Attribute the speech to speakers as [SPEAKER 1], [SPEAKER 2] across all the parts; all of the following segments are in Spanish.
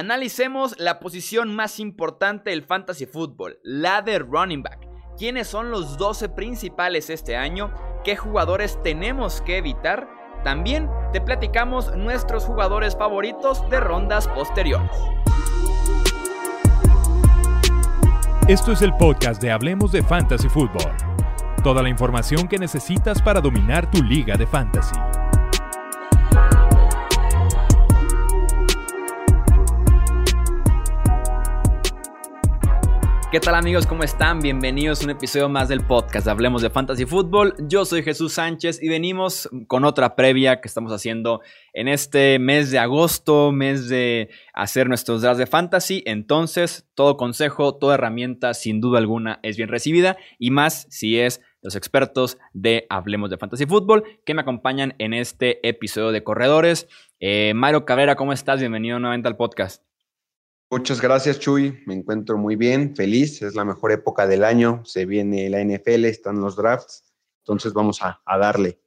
[SPEAKER 1] Analicemos la posición más importante del fantasy football, la de running back. ¿Quiénes son los 12 principales este año? ¿Qué jugadores tenemos que evitar? También te platicamos nuestros jugadores favoritos de rondas posteriores.
[SPEAKER 2] Esto es el podcast de Hablemos de Fantasy Football. Toda la información que necesitas para dominar tu liga de fantasy.
[SPEAKER 1] ¿Qué tal amigos? ¿Cómo están? Bienvenidos a un episodio más del podcast Hablemos de Fantasy Football. Yo soy Jesús Sánchez y venimos con otra previa que estamos haciendo en este mes de agosto, mes de hacer nuestros drafts de fantasy. Entonces, todo consejo, toda herramienta, sin duda alguna, es bien recibida y más si es los expertos de Hablemos de Fantasy Football que me acompañan en este episodio de Corredores. Eh, Mario Cabrera, ¿cómo estás? Bienvenido nuevamente al podcast.
[SPEAKER 3] Muchas gracias, Chuy. Me encuentro muy bien, feliz. Es la mejor época del año. Se viene la NFL, están los drafts. Entonces vamos a, darle.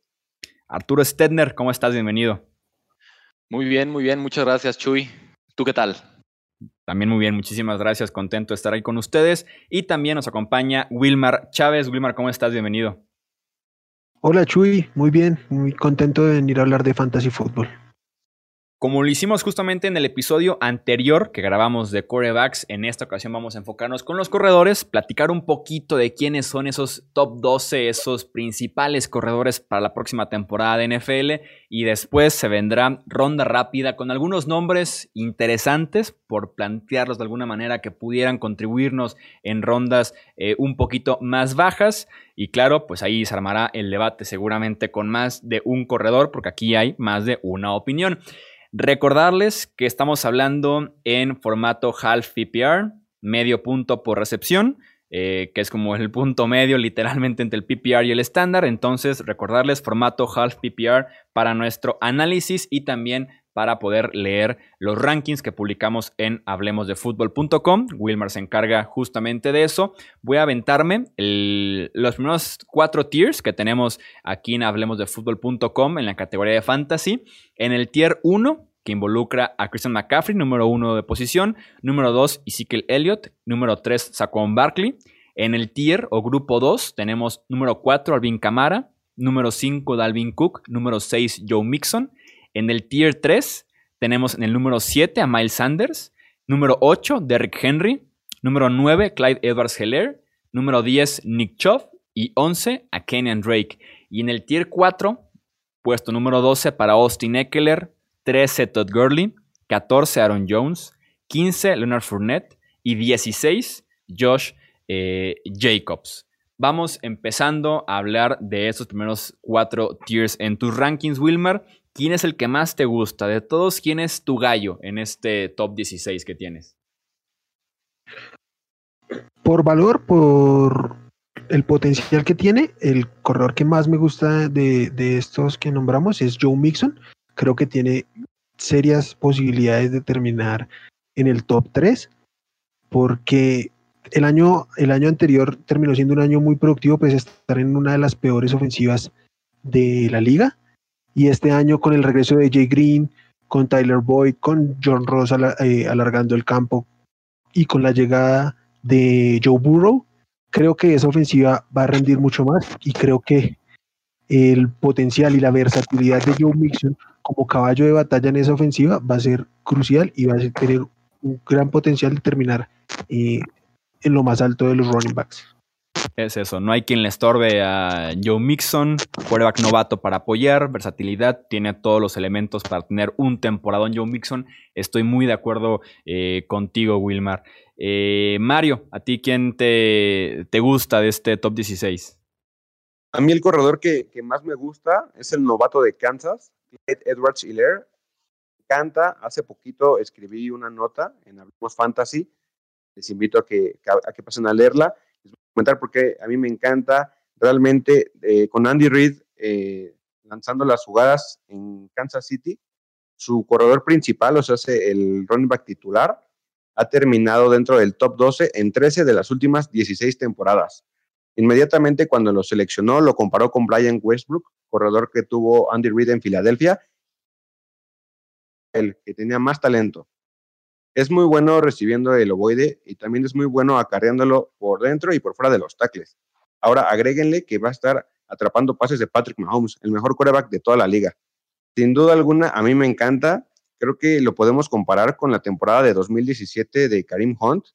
[SPEAKER 1] Arturo Stedner, ¿cómo estás? Bienvenido.
[SPEAKER 4] Muy bien, muy bien. Muchas gracias, Chuy. ¿Tú qué tal?
[SPEAKER 1] También muy bien, muchísimas gracias. Contento de estar ahí con ustedes. Y también nos acompaña Wilmar Chávez. Wilmar, ¿cómo estás? Bienvenido.
[SPEAKER 5] Hola, Chuy. Muy bien. Muy contento de venir a hablar de Fantasy Football.
[SPEAKER 1] Como lo hicimos justamente en el episodio anterior que grabamos de Corebacks, en esta ocasión vamos a enfocarnos con los corredores, platicar un poquito de quiénes son esos top 12, esos principales corredores para la próxima temporada de NFL y después se vendrá ronda rápida con algunos nombres interesantes por plantearlos de alguna manera que pudieran contribuirnos en rondas eh, un poquito más bajas. Y claro, pues ahí se armará el debate seguramente con más de un corredor, porque aquí hay más de una opinión. Recordarles que estamos hablando en formato half PPR, medio punto por recepción, eh, que es como el punto medio literalmente entre el PPR y el estándar. Entonces, recordarles formato half PPR para nuestro análisis y también para poder leer los rankings que publicamos en hablemosdefutbol.com. Wilmer se encarga justamente de eso. Voy a aventarme los primeros cuatro tiers que tenemos aquí en hablemosdefutbol.com en la categoría de fantasy. En el tier 1 que involucra a Christian McCaffrey, número uno de posición, número 2 Ezekiel Elliott, número 3 Saquon Barkley. En el tier o grupo 2 tenemos número 4 Alvin Kamara, número 5 Dalvin Cook, número 6 Joe Mixon. En el tier 3 tenemos en el número 7 a Miles Sanders, número 8 Derrick Henry, número 9 Clyde Edwards Heller, número 10 Nick Chubb y 11 a Kenyan Drake. Y en el tier 4, puesto número 12 para Austin Eckler, 13 Todd Gurley, 14 Aaron Jones, 15 Leonard Fournette y 16 Josh eh, Jacobs. Vamos empezando a hablar de esos primeros cuatro tiers en tus rankings, Wilmer. ¿Quién es el que más te gusta? De todos, ¿quién es tu gallo en este top 16 que tienes?
[SPEAKER 5] Por valor, por el potencial que tiene, el corredor que más me gusta de, de estos que nombramos es Joe Mixon creo que tiene serias posibilidades de terminar en el top 3, porque el año, el año anterior terminó siendo un año muy productivo, pues estar en una de las peores ofensivas de la liga. Y este año con el regreso de Jay Green, con Tyler Boyd, con John Ross eh, alargando el campo y con la llegada de Joe Burrow, creo que esa ofensiva va a rendir mucho más y creo que el potencial y la versatilidad de Joe Mixon como caballo de batalla en esa ofensiva va a ser crucial y va a tener un gran potencial de terminar eh, en lo más alto de los running backs.
[SPEAKER 1] Es eso, no hay quien le estorbe a Joe Mixon, quarterback novato para apoyar, versatilidad, tiene todos los elementos para tener un temporadón Joe Mixon. Estoy muy de acuerdo eh, contigo, Wilmar. Eh, Mario, ¿a ti quién te, te gusta de este top 16?
[SPEAKER 3] A mí el corredor que, más me gusta es el novato de Kansas, Edwards Hiller. Canta, hace poquito escribí una nota en Hablemos Fantasy. Les invito a que, a que pasen a leerla. Les voy a comentar porque a mí me encanta realmente eh, con Andy Reid eh, lanzando las jugadas en Kansas City. Su corredor principal, o sea, el running back titular, ha terminado dentro del top 12 en 13 de las últimas 16 temporadas. Inmediatamente cuando lo seleccionó, lo comparó con Brian Westbrook, corredor que tuvo Andy Reid en Filadelfia, el que tenía más talento. Es muy bueno recibiendo el ovoide y también es muy bueno acarreándolo por dentro y por fuera de los tackles. Ahora agréguenle que va a estar atrapando pases de Patrick Mahomes, el mejor quarterback de toda la liga. Sin duda alguna, a mí me encanta. Creo que lo podemos comparar con la temporada de 2017 de Karim Hunt,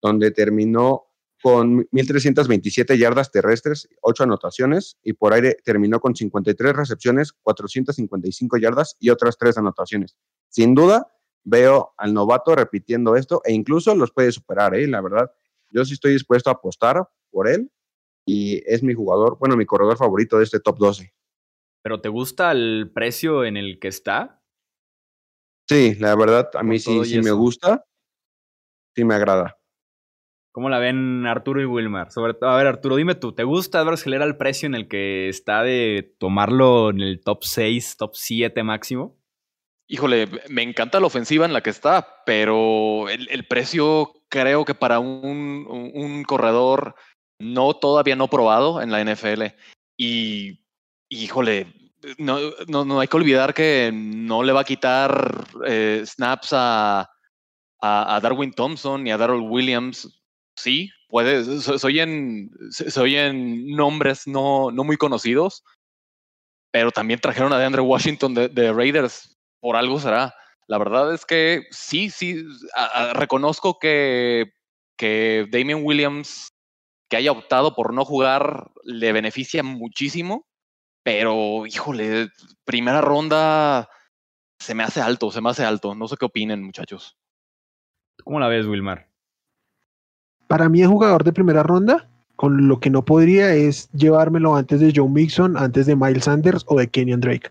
[SPEAKER 3] donde terminó con 1.327 yardas terrestres, 8 anotaciones, y por aire terminó con 53 recepciones, 455 yardas y otras 3 anotaciones. Sin duda, veo al novato repitiendo esto e incluso los puede superar, ¿eh? la verdad. Yo sí estoy dispuesto a apostar por él y es mi jugador, bueno, mi corredor favorito de este top 12.
[SPEAKER 1] ¿Pero te gusta el precio en el que está?
[SPEAKER 3] Sí, la verdad, a mí sí, sí me gusta, sí me agrada.
[SPEAKER 1] ¿Cómo la ven Arturo y Wilmar? Sobre todo, a ver, Arturo, dime tú, ¿te gusta Edward Gelera el precio en el que está de tomarlo en el top 6, top 7 máximo?
[SPEAKER 4] Híjole, me encanta la ofensiva en la que está, pero el, precio creo que para un, un, corredor no todavía no probado en la NFL. Y, híjole, no, no, no, hay que olvidar que no le va a quitar eh, snaps a, a, Darwin Thompson ni a Darrell Williams sí, puede, soy en, soy en nombres no, no muy conocidos, pero también trajeron a DeAndre Washington de, Raiders, por algo será. La verdad es que sí, sí, reconozco que, que Damian Williams, que haya optado por no jugar, le beneficia muchísimo, pero híjole, primera ronda se me hace alto, se me hace alto. No sé qué opinen, muchachos.
[SPEAKER 1] ¿Cómo la ves, Wilmar?
[SPEAKER 5] Para mí es jugador de primera ronda, con lo que no podría es llevármelo antes de Joe Mixon, antes de Miles Sanders o de Kenyon Drake.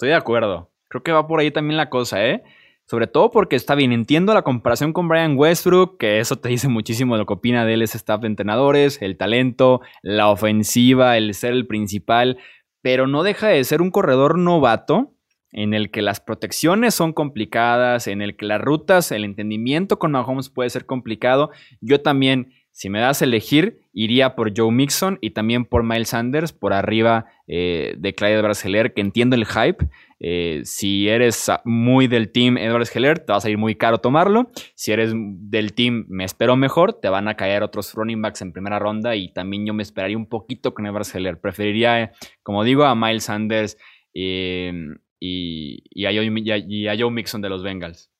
[SPEAKER 1] Estoy de acuerdo. Creo que va por ahí también la cosa, ¿eh? Sobre todo porque está bien, entiendo la comparación con Brian Westbrook, que eso te dice muchísimo lo que opina de él ese staff de entrenadores, el talento, la ofensiva, el ser el principal, pero no deja de ser un corredor novato en el que las protecciones son complicadas, en el que las rutas, el entendimiento con Mahomes puede ser complicado. Yo también, si me das a elegir, iría por Joe Mixon y también por Miles Sanders, por arriba eh, de Clyde Edwards Heller, que entiendo el hype. Eh, si eres muy del team Edwards Heller, te va a salir muy caro tomarlo. Si eres del team Me Espero Mejor, te van a caer otros running backs en primera ronda y también yo me esperaría un poquito con Edwards Heller. Preferiría, como digo, a Miles Sanders. Eh, y, a Joe, Mixon de los Bengals.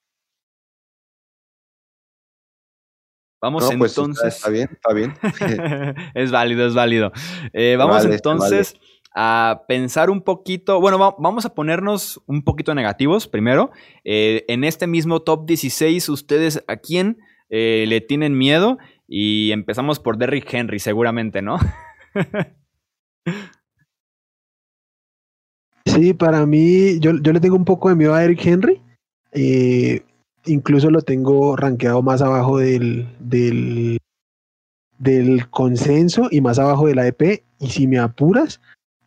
[SPEAKER 1] Vamos
[SPEAKER 3] pues,
[SPEAKER 1] entonces.
[SPEAKER 3] Está, bien, está bien.
[SPEAKER 1] es válido, es válido. Eh, vamos entonces a pensar un poquito. Bueno, vamos a ponernos un poquito negativos primero. Eh, en este mismo top 16, ¿ustedes a quién eh, le tienen miedo? Y empezamos por Derrick Henry, seguramente, ¿no?
[SPEAKER 5] Sí, para mí, yo, yo le tengo un poco de miedo a Eric Henry. Eh, incluso lo tengo rankeado más abajo del, del, del consenso y más abajo de la EP. Y si me apuras,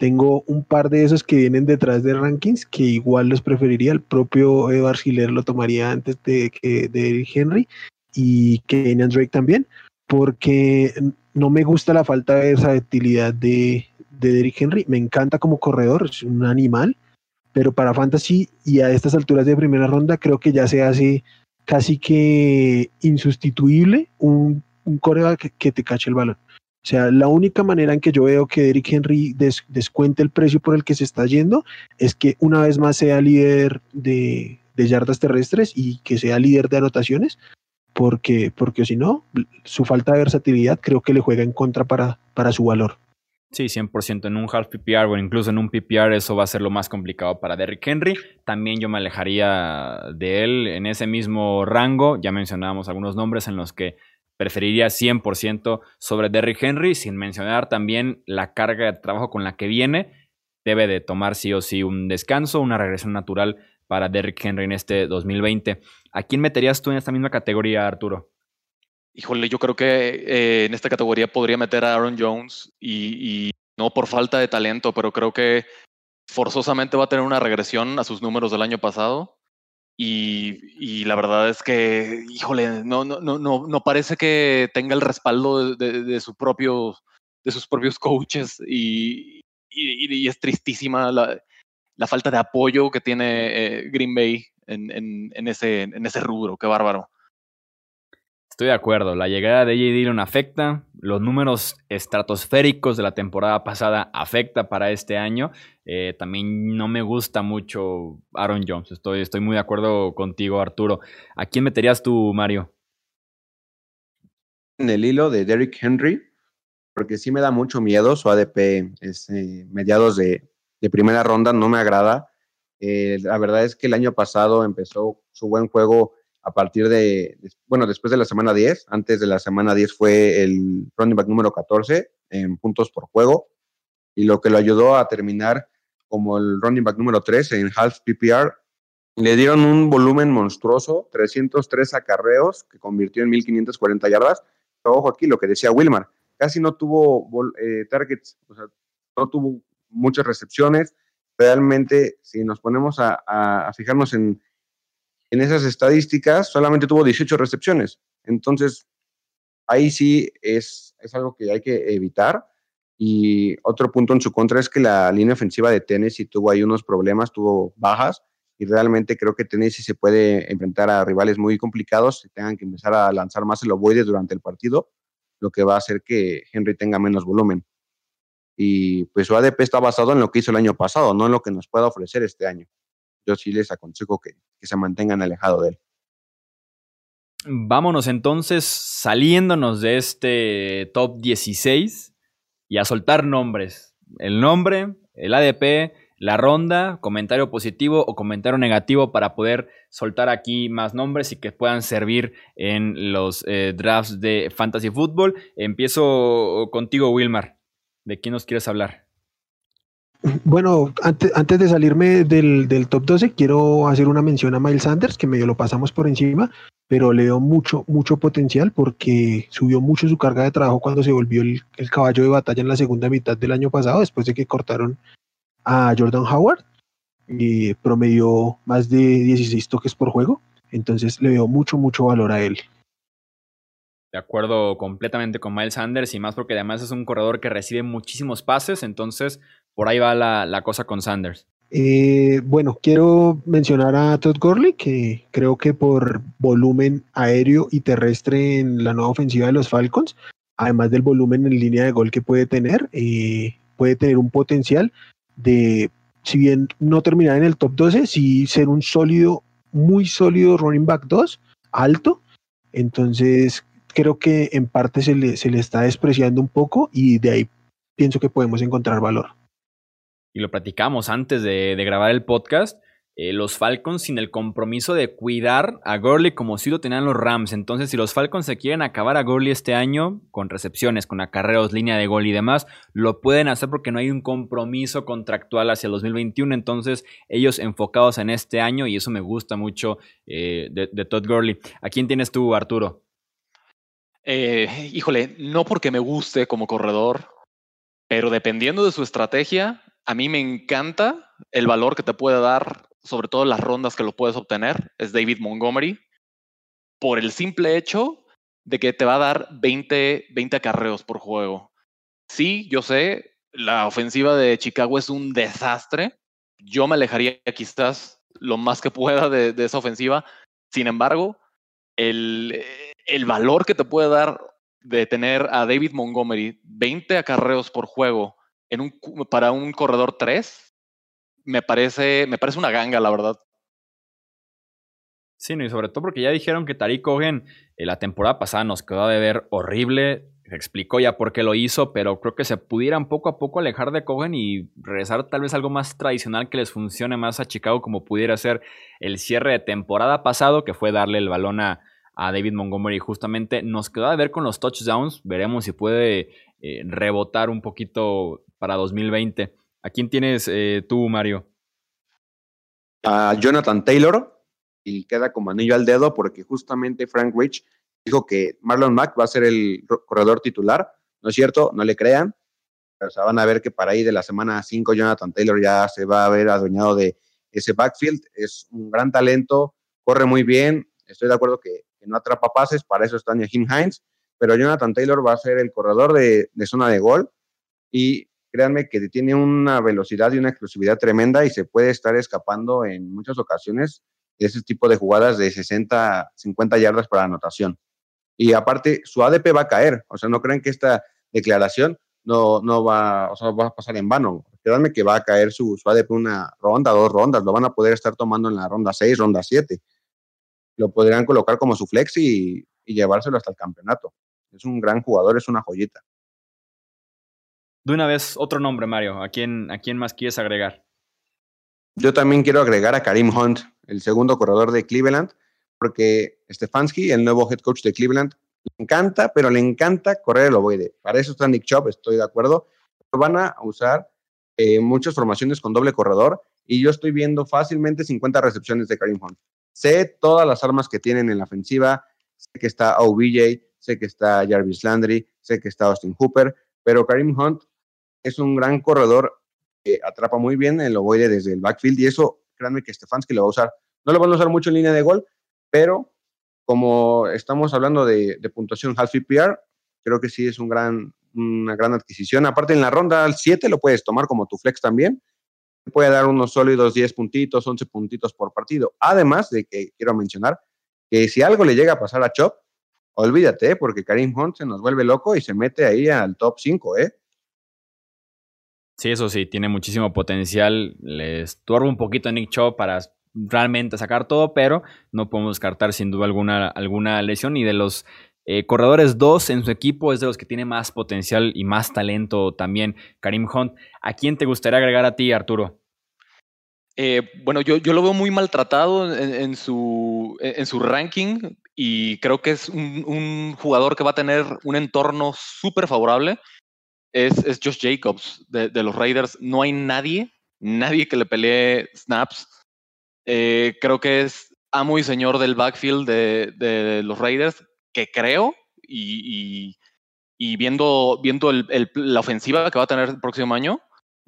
[SPEAKER 5] tengo un par de esos que vienen detrás de rankings que igual los preferiría. El propio Edward Hiller lo tomaría antes de, que, de Henry y Kenyan Drake también, porque no me gusta la falta de versatilidad de, de Derrick Henry. Me encanta como corredor, es un animal, pero para Fantasy y a estas alturas de primera ronda creo que ya se hace casi que insustituible un, un que, te cache el balón. O sea, la única manera en que yo veo que Derrick Henry descuente el precio por el que se está yendo es que una vez más sea líder de, yardas terrestres y que sea líder de anotaciones, porque, porque si no, su falta de versatilidad creo que le juega en contra para, para su valor.
[SPEAKER 1] Sí, 100% en un half PPR o incluso en un PPR eso va a ser lo más complicado para Derrick Henry. También yo me alejaría de él en ese mismo rango. Ya mencionábamos algunos nombres en los que preferiría 100% sobre Derrick Henry, sin mencionar también la carga de trabajo con la que viene. Debe de tomar sí o sí un descanso, una regresión natural para Derrick Henry en este 2020. ¿A quién meterías tú en esta misma categoría, Arturo?
[SPEAKER 4] Híjole, yo creo que eh, en esta categoría podría meter a Aaron Jones y, no por falta de talento, pero creo que forzosamente va a tener una regresión a sus números del año pasado. Y, la verdad es que, híjole, no, no, no, no parece que tenga el respaldo de, su propio, de sus propios coaches y, y, es tristísima la, la falta de apoyo que tiene eh, Green Bay en, en, ese, en ese rubro. Qué bárbaro.
[SPEAKER 1] Estoy de acuerdo, la llegada de AJ Dillon afecta, los números estratosféricos de la temporada pasada afecta para este año. Eh, también no me gusta mucho Aaron Jones, estoy, estoy muy de acuerdo contigo Arturo. ¿A quién meterías tú, Mario?
[SPEAKER 3] En el hilo de Derrick Henry, porque sí me da mucho miedo su ADP es, eh, mediados de, primera ronda, no me agrada. Eh, la verdad es que el año pasado empezó su buen juego a partir de, bueno, después de la semana 10, antes de la semana 10 fue el running back número 14 en puntos por juego y lo que lo ayudó a terminar como el running back número 3 en half PPR. Le dieron un volumen monstruoso, 303 acarreos que convirtió en 1540 yardas. Pero ojo aquí lo que decía Wilmar, casi no tuvo eh, targets, o sea, no tuvo muchas recepciones. Realmente, si nos ponemos a fijarnos en, en esas estadísticas solamente tuvo 18 recepciones. Entonces, ahí sí es, algo que hay que evitar. Y otro punto en su contra es que la línea ofensiva de Tennessee tuvo ahí unos problemas, tuvo bajas, y realmente creo que Tennessee se puede enfrentar a rivales muy complicados que tengan que empezar a lanzar más el ovoide durante el partido, lo que va a hacer que Henry tenga menos volumen. Y pues su ADP está basado en lo que hizo el año pasado, no en lo que nos pueda ofrecer este año yo sí les aconsejo que, se mantengan alejados de él.
[SPEAKER 1] Vámonos entonces saliéndonos de este top 16 y a soltar nombres. El nombre, el ADP, la ronda, comentario positivo o comentario negativo para poder soltar aquí más nombres y que puedan servir en los eh, drafts de Fantasy Football. Empiezo contigo, Wilmar. ¿De quién nos quieres hablar?
[SPEAKER 5] Bueno, antes, antes de salirme del, del, top 12, quiero hacer una mención a Miles Sanders, que medio lo pasamos por encima, pero le dio mucho, mucho potencial porque subió mucho su carga de trabajo cuando se volvió el, el caballo de batalla en la segunda mitad del año pasado, después de que cortaron a Jordan Howard y promedió más de 16 toques por juego. Entonces le veo mucho, mucho valor a él.
[SPEAKER 1] De acuerdo completamente con Miles Sanders y más porque además es un corredor que recibe muchísimos pases, entonces por ahí va la, cosa con Sanders.
[SPEAKER 5] Eh, bueno, quiero mencionar a Todd Gurley, que creo que por volumen aéreo y terrestre en la nueva ofensiva de los Falcons, además del volumen en línea de gol que puede tener, eh, puede tener un potencial de, si bien no terminar en el top 12, sí ser un sólido, muy sólido running back 2, alto. Entonces, creo que en parte se le, se le está despreciando un poco y de ahí pienso que podemos encontrar valor
[SPEAKER 1] y lo platicamos antes de, grabar el podcast, eh, los Falcons sin el compromiso de cuidar a Gurley como si lo tenían los Rams. Entonces, si los Falcons se quieren acabar a Gurley este año, con recepciones, con acarreos, línea de gol y demás, lo pueden hacer porque no hay un compromiso contractual hacia el 2021. Entonces, ellos enfocados en este año, y eso me gusta mucho eh, de, Todd Gurley. ¿A quién tienes tú, Arturo?
[SPEAKER 4] Eh, híjole, no porque me guste como corredor, pero dependiendo de su estrategia, a mí me encanta el valor que te puede dar, sobre todo las rondas que lo puedes obtener, es David Montgomery, por el simple hecho de que te va a dar 20, 20 acarreos por juego. Sí, yo sé, la ofensiva de Chicago es un desastre. Yo me alejaría quizás lo más que pueda de, esa ofensiva. Sin embargo, el, el valor que te puede dar de tener a David Montgomery 20 acarreos por juego para un corredor 3, me parece, me parece una ganga, la verdad.
[SPEAKER 1] Sí, y sobre todo porque ya dijeron que Tariq Cohen eh, la temporada pasada nos quedó de ver horrible. Explicó ya por qué lo hizo, pero creo que se pudieran poco a poco alejar de Cohen y regresar tal vez algo más tradicional que les funcione más a Chicago, como pudiera ser el cierre de temporada pasado, que fue darle el balón a, a David Montgomery. Justamente nos quedó de ver con los touchdowns. Veremos si puede eh, rebotar un poquito para 2020. ¿A quién tienes eh, tú, Mario?
[SPEAKER 3] A Jonathan Taylor, y queda como anillo al dedo porque justamente Frank Rich dijo que Marlon Mack va a ser el corredor titular. ¿No es cierto? No le crean. Pero se van a ver que para ahí de la semana 5 Jonathan Taylor ya se va a ver adueñado de ese backfield. Es un gran talento, corre muy bien. Estoy de acuerdo que, no atrapa pases, para eso está Jim Hines. Pero Jonathan Taylor va a ser el corredor de zona de gol. Y créanme que tiene una velocidad y una explosividad tremenda y se puede estar escapando en muchas ocasiones de ese tipo de jugadas de 60, 50 yardas para anotación. Y aparte, su ADP va a caer. O sea, no creen que esta declaración no, no va, o sea, va a pasar en vano. Créanme que va a caer su, su ADP una ronda, dos rondas. Lo van a poder estar tomando en la ronda 6, ronda 7. Lo podrían colocar como su flex y, y llevárselo hasta el campeonato. Es un gran jugador, es una joyita.
[SPEAKER 1] De una vez, otro nombre, Mario. ¿A quién, a quién más quieres agregar?
[SPEAKER 3] Yo también quiero agregar a Karim Hunt, el segundo corredor de Cleveland, porque Stefanski, el nuevo head coach de Cleveland, le encanta, pero le encanta correr el ovoide. Para eso está Nick Chubb, estoy de acuerdo. van a usar eh, muchas formaciones con doble corredor y yo estoy viendo fácilmente 50 recepciones de Karim Hunt. Sé todas las armas que tienen en la ofensiva, sé que está OBJ, sé que está Jarvis Landry, sé que está Austin Hooper, pero Karim Hunt es un gran corredor que atrapa muy bien el ovoide desde el backfield y eso, créanme que Stefanski lo va a usar. No lo van a usar mucho en línea de gol, pero como estamos hablando de, puntuación half PPR, creo que sí es un gran, una gran adquisición. Aparte, en la ronda 7 lo puedes tomar como tu flex también. Puede dar unos sólidos 10 puntitos, 11 puntitos por partido. Además de que quiero mencionar que si algo le llega a pasar a Chop, olvídate, porque Karim Hunt se nos vuelve loco y se mete ahí al top 5, ¿eh?
[SPEAKER 1] Sí, eso sí, tiene muchísimo potencial. Le estorba un poquito a Nick Chop para realmente sacar todo, pero no podemos descartar sin duda alguna, alguna lesión. Y de los eh, corredores 2 en su equipo es de los que tiene más potencial y más talento también, Karim Hunt. ¿A quién te gustaría agregar a ti, Arturo?
[SPEAKER 4] Eh, bueno, yo, yo, lo veo muy maltratado en, su, en su ranking y creo que es un, un jugador que va a tener un entorno súper favorable es, es Josh Jacobs de, los Raiders. No hay nadie, nadie que le pelee snaps. Eh, creo que es amo y señor del backfield de, los Raiders, que creo, y, viendo, viendo la ofensiva que va a tener el próximo año,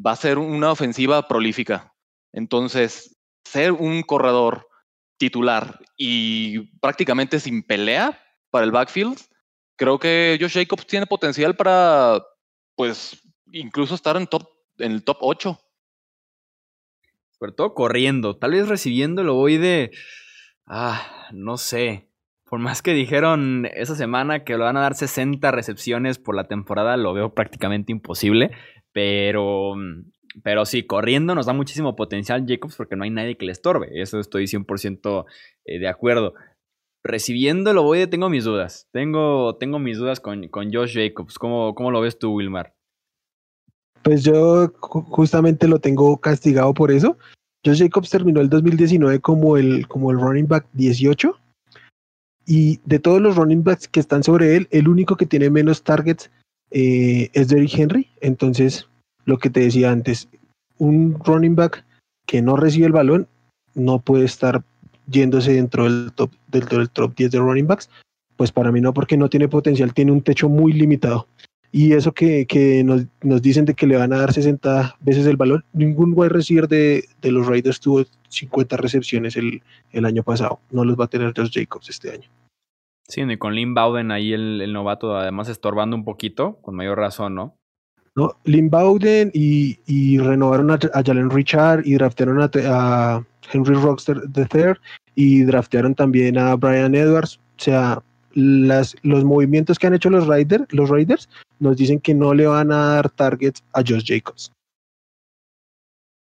[SPEAKER 4] va a ser una ofensiva prolífica. Entonces, ser un corredor titular y prácticamente sin pelea para el backfield, creo que Josh Jacobs tiene potencial para pues incluso estar en, top, en el top 8.
[SPEAKER 1] Sobre todo corriendo, tal vez recibiendo lo voy de... Ah, no sé. Por más que dijeron esa semana que lo van a dar 60 recepciones por la temporada, lo veo prácticamente imposible. Pero, pero sí, corriendo nos da muchísimo potencial Jacobs porque no hay nadie que le estorbe. Eso estoy 100% eh, de acuerdo. Recibiendo lo voy tengo mis dudas. Tengo, tengo mis dudas con, con Josh Jacobs. ¿Cómo, ¿Cómo, lo ves tú, Wilmar?
[SPEAKER 5] Pues yo justamente lo tengo castigado por eso. Josh Jacobs terminó el 2019 como el, como el running back 18. Y de todos los running backs que están sobre él, el único que tiene menos targets eh, es Derrick Henry. Entonces, lo que te decía antes, un running back que no recibe el balón no puede estar yéndose dentro del top, del, top 10 de running backs, pues para mí no, porque no tiene potencial, tiene un techo muy limitado. Y eso que, que nos, nos, dicen de que le van a dar 60 veces el balón, ningún wide receiver de, de los Raiders tuvo 50 recepciones el, el, año pasado. No los va a tener Josh Jacobs este año.
[SPEAKER 1] Sí, y con Lynn Bowden ahí el, el, novato, además estorbando un poquito, con mayor razón, ¿no?
[SPEAKER 5] No, Lynn Bowden y, renovaron a, a, Jalen Richard y draftearon a, a Henry Rockster III y draftearon también a Brian Edwards. O sea, los movimientos que han hecho los, Raiders, los nos dicen que no le van a dar targets a Josh Jacobs.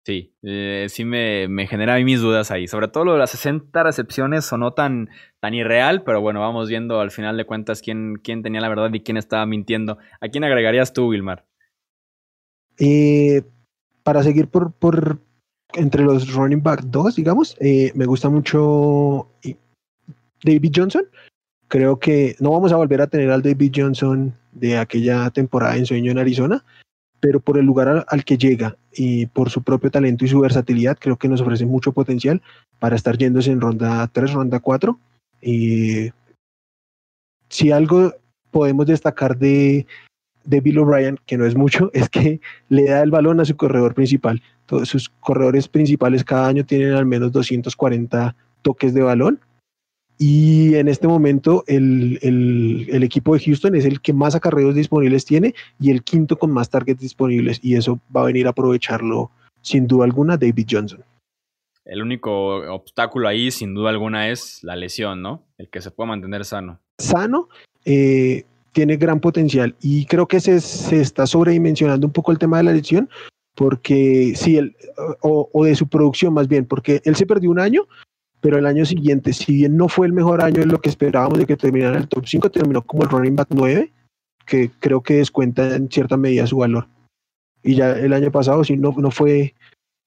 [SPEAKER 1] Sí, eh, sí me, genera mis dudas ahí. Sobre todo lo de las 60 recepciones sonó tan, tan irreal, pero bueno, vamos viendo al final de cuentas quién, quién tenía la verdad y quién estaba mintiendo. ¿A quién agregarías tú, Wilmar?
[SPEAKER 5] Eh, para seguir por, por, entre los running back 2, digamos, eh, me gusta mucho David Johnson. Creo que no vamos a volver a tener al David Johnson de aquella temporada en sueño en Arizona, pero por el lugar al, que llega y por su propio talento y su versatilidad, creo que nos ofrece mucho potencial para estar yéndose en ronda 3, ronda 4. Y si algo podemos destacar de, de Bill O'Brien, que no es mucho, es que le da el balón a su corredor principal. Todos sus corredores principales cada año tienen al menos 240 toques de balón Y en este momento el, el, equipo de Houston es el que más acarreos disponibles tiene y el quinto con más targets disponibles. Y eso va a venir a aprovecharlo sin duda alguna David Johnson.
[SPEAKER 1] El único obstáculo ahí, sin duda alguna, es la lesión, ¿no? El que se pueda mantener sano.
[SPEAKER 5] Sano, eh, tiene gran potencial y creo que se, se, está sobredimensionando un poco el tema de la lesión, porque sí, el, o, o, de su producción más bien, porque él se perdió un año, pero el año siguiente, si bien no fue el mejor año en lo que esperábamos de que terminara el top 5, terminó como el running back 9, que creo que descuenta en cierta medida su valor. Y ya el año pasado sí no, no, fue,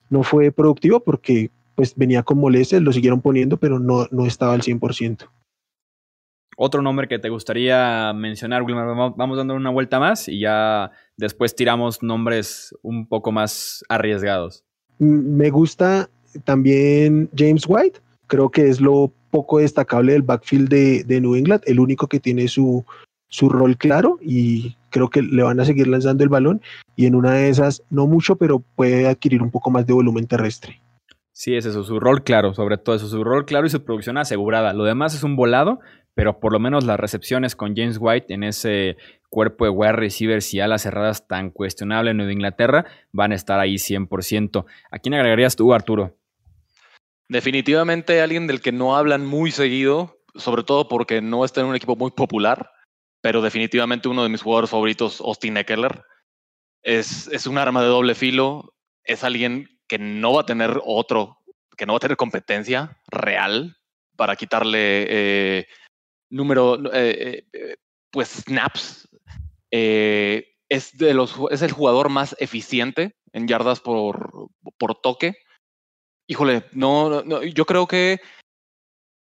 [SPEAKER 5] no fue productivo porque pues venía con molestias, lo siguieron poniendo, pero no, no estaba al 100%.
[SPEAKER 1] Otro nombre que te gustaría mencionar, Wilmer, vamos dando una vuelta más y ya después tiramos nombres un poco más arriesgados.
[SPEAKER 5] Me gusta también James White, creo que es lo poco destacable del backfield de, de New England, el único que tiene su, su rol claro y creo que le van a seguir lanzando el balón y en una de esas, no mucho, pero puede adquirir un poco más de volumen terrestre.
[SPEAKER 1] Sí, es eso, su rol claro, sobre todo eso, su rol claro y su producción asegurada. Lo demás es un volado, pero por lo menos las recepciones con James White en ese cuerpo de wide receivers y alas cerradas tan cuestionable en Nueva Inglaterra van a estar ahí 100%. ¿A quién agregarías tú, Arturo?
[SPEAKER 4] Definitivamente alguien del que no hablan muy seguido, sobre todo porque no está en un equipo muy popular, pero definitivamente uno de mis jugadores favoritos, Austin Eckler. Es, es un arma de doble filo, es alguien que no va a tener otro, que no va a tener competencia real para quitarle eh, número, eh, eh, pues snaps. es, de los, es el jugador más eficiente en yardas por, por toque. Híjole, no, no, yo creo que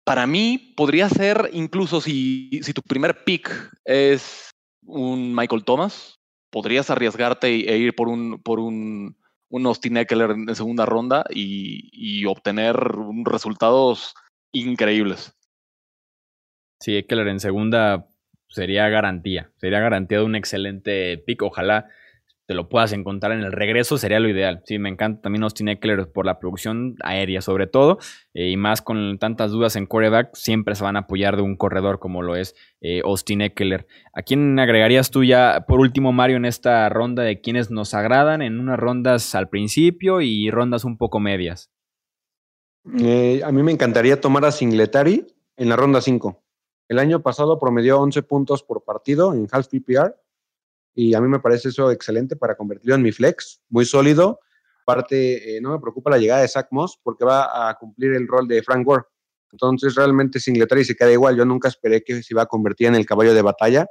[SPEAKER 4] para mí podría ser incluso si, si tu primer pick es un Michael Thomas, podrías arriesgarte e ir por un, por un, un Austin Eckler en segunda ronda y, y obtener resultados increíbles.
[SPEAKER 1] Sí, Eckler en segunda sería garantía, sería garantía de un excelente pick. Ojalá te lo puedas encontrar en el regreso, sería lo ideal. Sí, me encanta también Austin Eckler por la producción aérea, sobre todo, eh, y más con tantas dudas en quarterback, siempre se van a apoyar de un corredor como lo es eh, Austin Eckler. ¿A quién agregarías tú ya, por último, Mario, en esta ronda de quienes nos agradan, en unas rondas al principio y rondas un poco medias?
[SPEAKER 3] Eh, a mí me encantaría tomar a Singletary en la ronda 5. El año pasado promedió 11 puntos por partido en half PPR y a mí me parece eso excelente para convertirlo en mi flex, muy sólido. Aparte, eh, no me preocupa la llegada de Zach Moss porque va a cumplir el rol de Frank Gore. Entonces, realmente Singletary se queda igual. Yo nunca esperé que se iba a convertir en el caballo de batalla.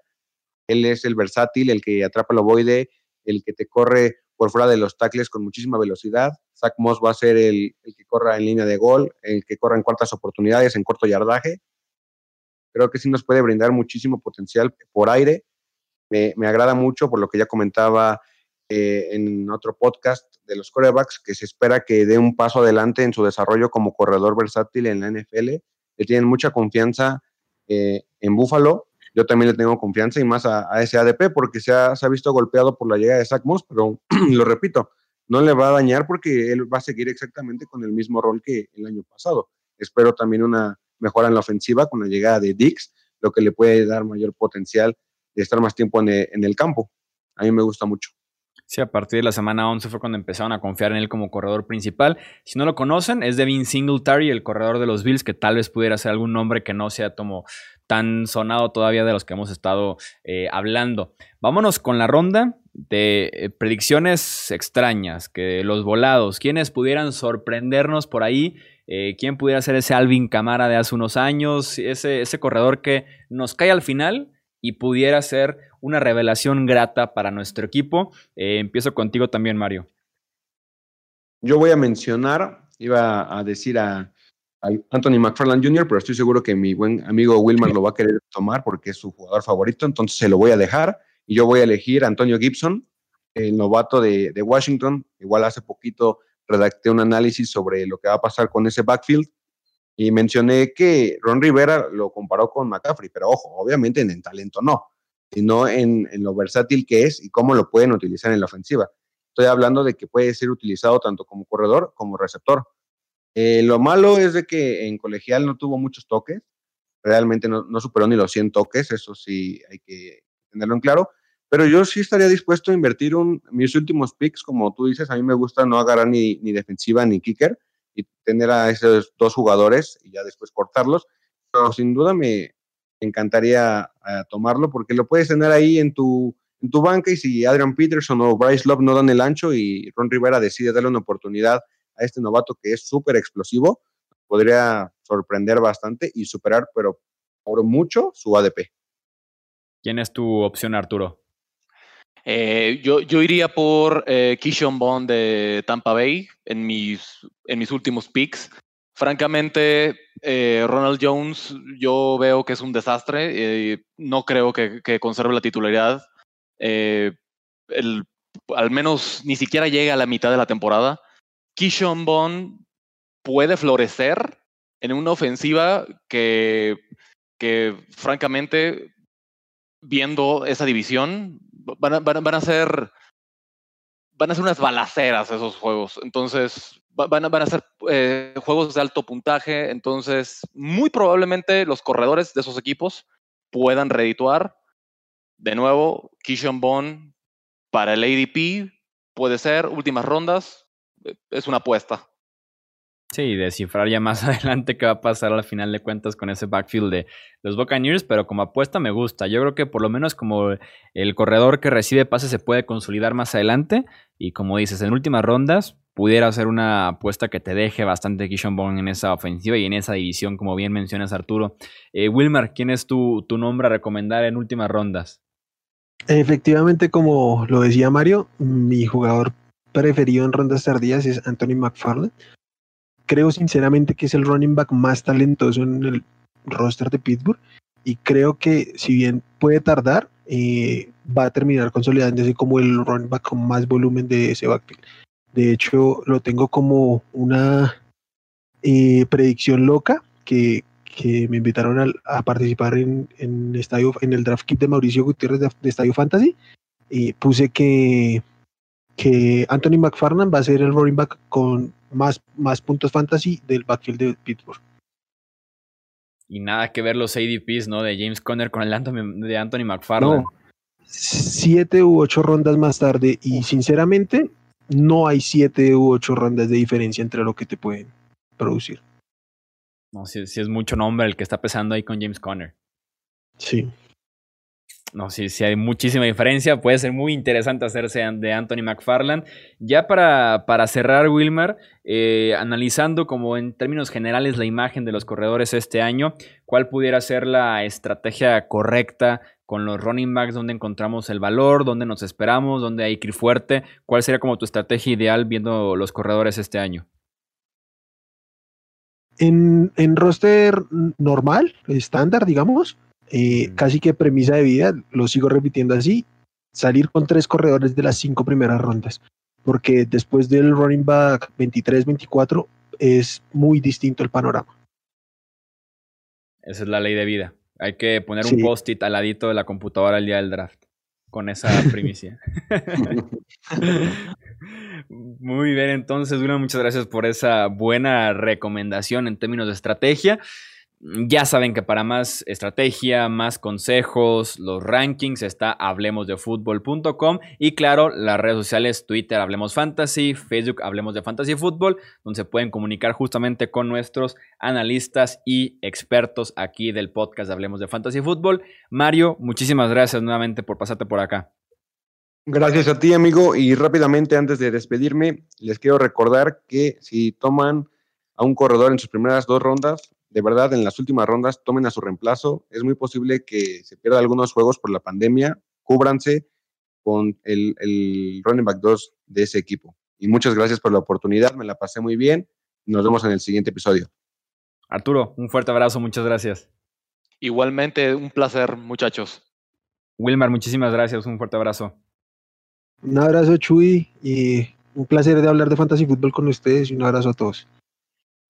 [SPEAKER 3] Él es el versátil, el que atrapa el ovoide, el que te corre por fuera de los tackles con muchísima velocidad. Zach Moss va a ser el, el, que corra en línea de gol, el que corra en cuartas oportunidades, en corto yardaje. Creo que sí nos puede brindar muchísimo potencial por aire me, agrada mucho por lo que ya comentaba eh, en otro podcast de los corebacks, que se espera que dé un paso adelante en su desarrollo como corredor versátil en la NFL. Le tienen mucha confianza eh, en Buffalo. Yo también le tengo confianza y más a, a ese ADP porque se ha, se ha, visto golpeado por la llegada de Zach Moss, pero lo repito, no le va a dañar porque él va a seguir exactamente con el mismo rol que el año pasado. Espero también una mejora en la ofensiva con la llegada de Dix, lo que le puede dar mayor potencial de estar más tiempo en el, en el campo. A mí me gusta mucho.
[SPEAKER 1] Sí, a partir de la semana 11 fue cuando empezaron a confiar en él como corredor principal. Si no lo conocen, es Devin Singletary, el corredor de los Bills, que tal vez pudiera ser algún nombre que no sea como tan sonado todavía de los que hemos estado eh, hablando. Vámonos con la ronda de eh, predicciones extrañas, que los volados, quienes pudieran sorprendernos por ahí, eh, quién pudiera ser ese Alvin Camara de hace unos años, ese, ese corredor que nos cae al final y pudiera ser una revelación grata para nuestro equipo. Eh, empiezo contigo también, Mario.
[SPEAKER 3] Yo voy a mencionar, iba a decir a, Anthony McFarland Jr., pero estoy seguro que mi buen amigo Wilmar lo va a querer tomar porque es su jugador favorito, entonces se lo voy a dejar y yo voy a elegir a Antonio Gibson, el novato de, de Washington. Igual hace poquito redacté un análisis sobre lo que va a pasar con ese backfield y mencioné que Ron Rivera lo comparó con McCaffrey, pero ojo, obviamente en el talento no, sino en, en, lo versátil que es y cómo lo pueden utilizar en la ofensiva. Estoy hablando de que puede ser utilizado tanto como corredor como receptor. Eh, lo malo es de que en colegial no tuvo muchos toques, realmente no, superó ni los 100 toques, eso sí hay que tenerlo en claro. Pero yo sí estaría dispuesto a invertir un, mis últimos picks, como tú dices, a mí me gusta no agarrar ni, ni defensiva ni kicker y tener a esos dos jugadores y ya después cortarlos. Pero sin duda me encantaría eh, tomarlo porque lo puedes tener ahí en tu, en tu banca y si Adrian Peterson o Bryce Love no dan el ancho y Ron Rivera decide darle una oportunidad a este novato que es súper explosivo, podría sorprender bastante y superar, pero por mucho, su ADP.
[SPEAKER 1] ¿Quién es tu opción, Arturo?
[SPEAKER 4] Eh, yo, iría por eh, Kishon Bond de Tampa Bay en mis, en últimos picks. Francamente, eh, Ronald Jones, yo veo que es un desastre. Eh, no creo que, conserve la titularidad. El, al menos ni siquiera llega a la mitad de la temporada. Kishon Bond puede florecer en una ofensiva que, que francamente, viendo esa división, van a, van, a ser van a ser unas balaceras esos juegos. Entonces, van a, van a ser eh, juegos de alto puntaje. Entonces, muy probablemente los corredores de esos equipos puedan redituar. De nuevo, Kishon Bond para el ADP puede ser últimas rondas. eh, Es una apuesta.
[SPEAKER 1] Sí, descifrar ya más adelante qué va a pasar al final de cuentas con ese backfield de los Buccaneers, pero como apuesta me gusta. Yo creo que por lo menos como el corredor que recibe pases se puede consolidar más adelante y como dices, en últimas rondas pudiera ser una apuesta que te deje bastante Kishon Bond en esa ofensiva y en esa división, como bien mencionas Arturo. Eh, Wilmer, ¿quién es tu, tu nombre a recomendar en últimas rondas?
[SPEAKER 5] Efectivamente, como lo decía Mario, mi jugador preferido en rondas tardías es Anthony McFarland creo sinceramente que es el running back más talentoso en el roster de Pittsburgh y creo que si bien puede tardar, eh, va a terminar consolidándose como el running back con más volumen de ese backfield. De hecho, lo tengo como una eh, predicción loca que, que me invitaron a, a participar en, en, estadio, en el draft kit de Mauricio Gutiérrez de, de Estadio Fantasy y puse que, que Anthony McFarland va a ser el running back con más, más puntos fantasy del backfield de Pittsburgh.
[SPEAKER 1] Y nada que ver los ADPs, ¿no? De James Conner con el Anthony, de Anthony McFarland.
[SPEAKER 5] No, siete u ocho rondas más tarde y sinceramente no hay siete u ocho rondas de diferencia entre lo que te pueden producir.
[SPEAKER 1] No, si, si es mucho nombre el que está pesando ahí con James Conner.
[SPEAKER 5] Sí.
[SPEAKER 1] No, sí, sí hay muchísima diferencia. Puede ser muy interesante hacerse de Anthony McFarland. Ya para, para cerrar, Wilmer, eh, analizando como en términos generales la imagen de los corredores este año, ¿cuál pudiera ser la estrategia correcta con los running backs? ¿Dónde encontramos el valor? ¿Dónde nos esperamos? ¿Dónde hay que ir fuerte? ¿Cuál sería como tu estrategia ideal viendo los corredores este año?
[SPEAKER 5] En, en roster normal, estándar, digamos, eh, casi que premisa de vida, lo sigo repitiendo así, salir con tres corredores de las cinco primeras rondas, porque después del running back 23-24 es muy distinto el panorama.
[SPEAKER 1] Esa es la ley de vida. Hay que poner sí. un post-it al ladito de la computadora el día del draft con esa primicia. Muy bien, entonces, Wilma, muchas gracias por esa buena recomendación en términos de estrategia. Ya saben que para más estrategia, más consejos, los rankings está hablemosdefutbol.com y claro, las redes sociales Twitter Hablemos Fantasy, Facebook Hablemos de Fantasy Fútbol, donde se pueden comunicar justamente con nuestros analistas y expertos aquí del podcast Hablemos de Fantasy Fútbol. Mario, muchísimas gracias nuevamente por pasarte por acá.
[SPEAKER 3] Gracias a ti, amigo. Y rápidamente, antes de despedirme, les quiero recordar que si toman a un corredor en sus primeras dos rondas, de verdad, en las últimas rondas tomen a su reemplazo. Es muy posible que se pierda algunos juegos por la pandemia. Cúbranse con el, el running back 2 de ese equipo. Y muchas gracias por la oportunidad. Me la pasé muy bien. Nos vemos en el siguiente episodio.
[SPEAKER 1] Arturo, un fuerte abrazo. Muchas gracias.
[SPEAKER 4] Igualmente, un placer, muchachos.
[SPEAKER 1] Wilmar, muchísimas gracias. Un fuerte abrazo.
[SPEAKER 5] Un abrazo, Chuy. Y un placer de hablar de fantasy fútbol con ustedes. Y un abrazo a todos.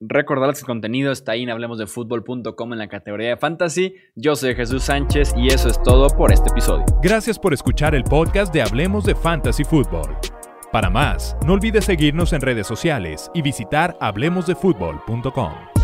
[SPEAKER 1] Recordarles que el contenido está ahí en hablemosdefutbol.com en la categoría de fantasy. Yo soy Jesús Sánchez y eso es todo por este episodio.
[SPEAKER 2] Gracias por escuchar el podcast de Hablemos de Fantasy Football. Para más, no olvides seguirnos en redes sociales y visitar hablemosdefutbol.com.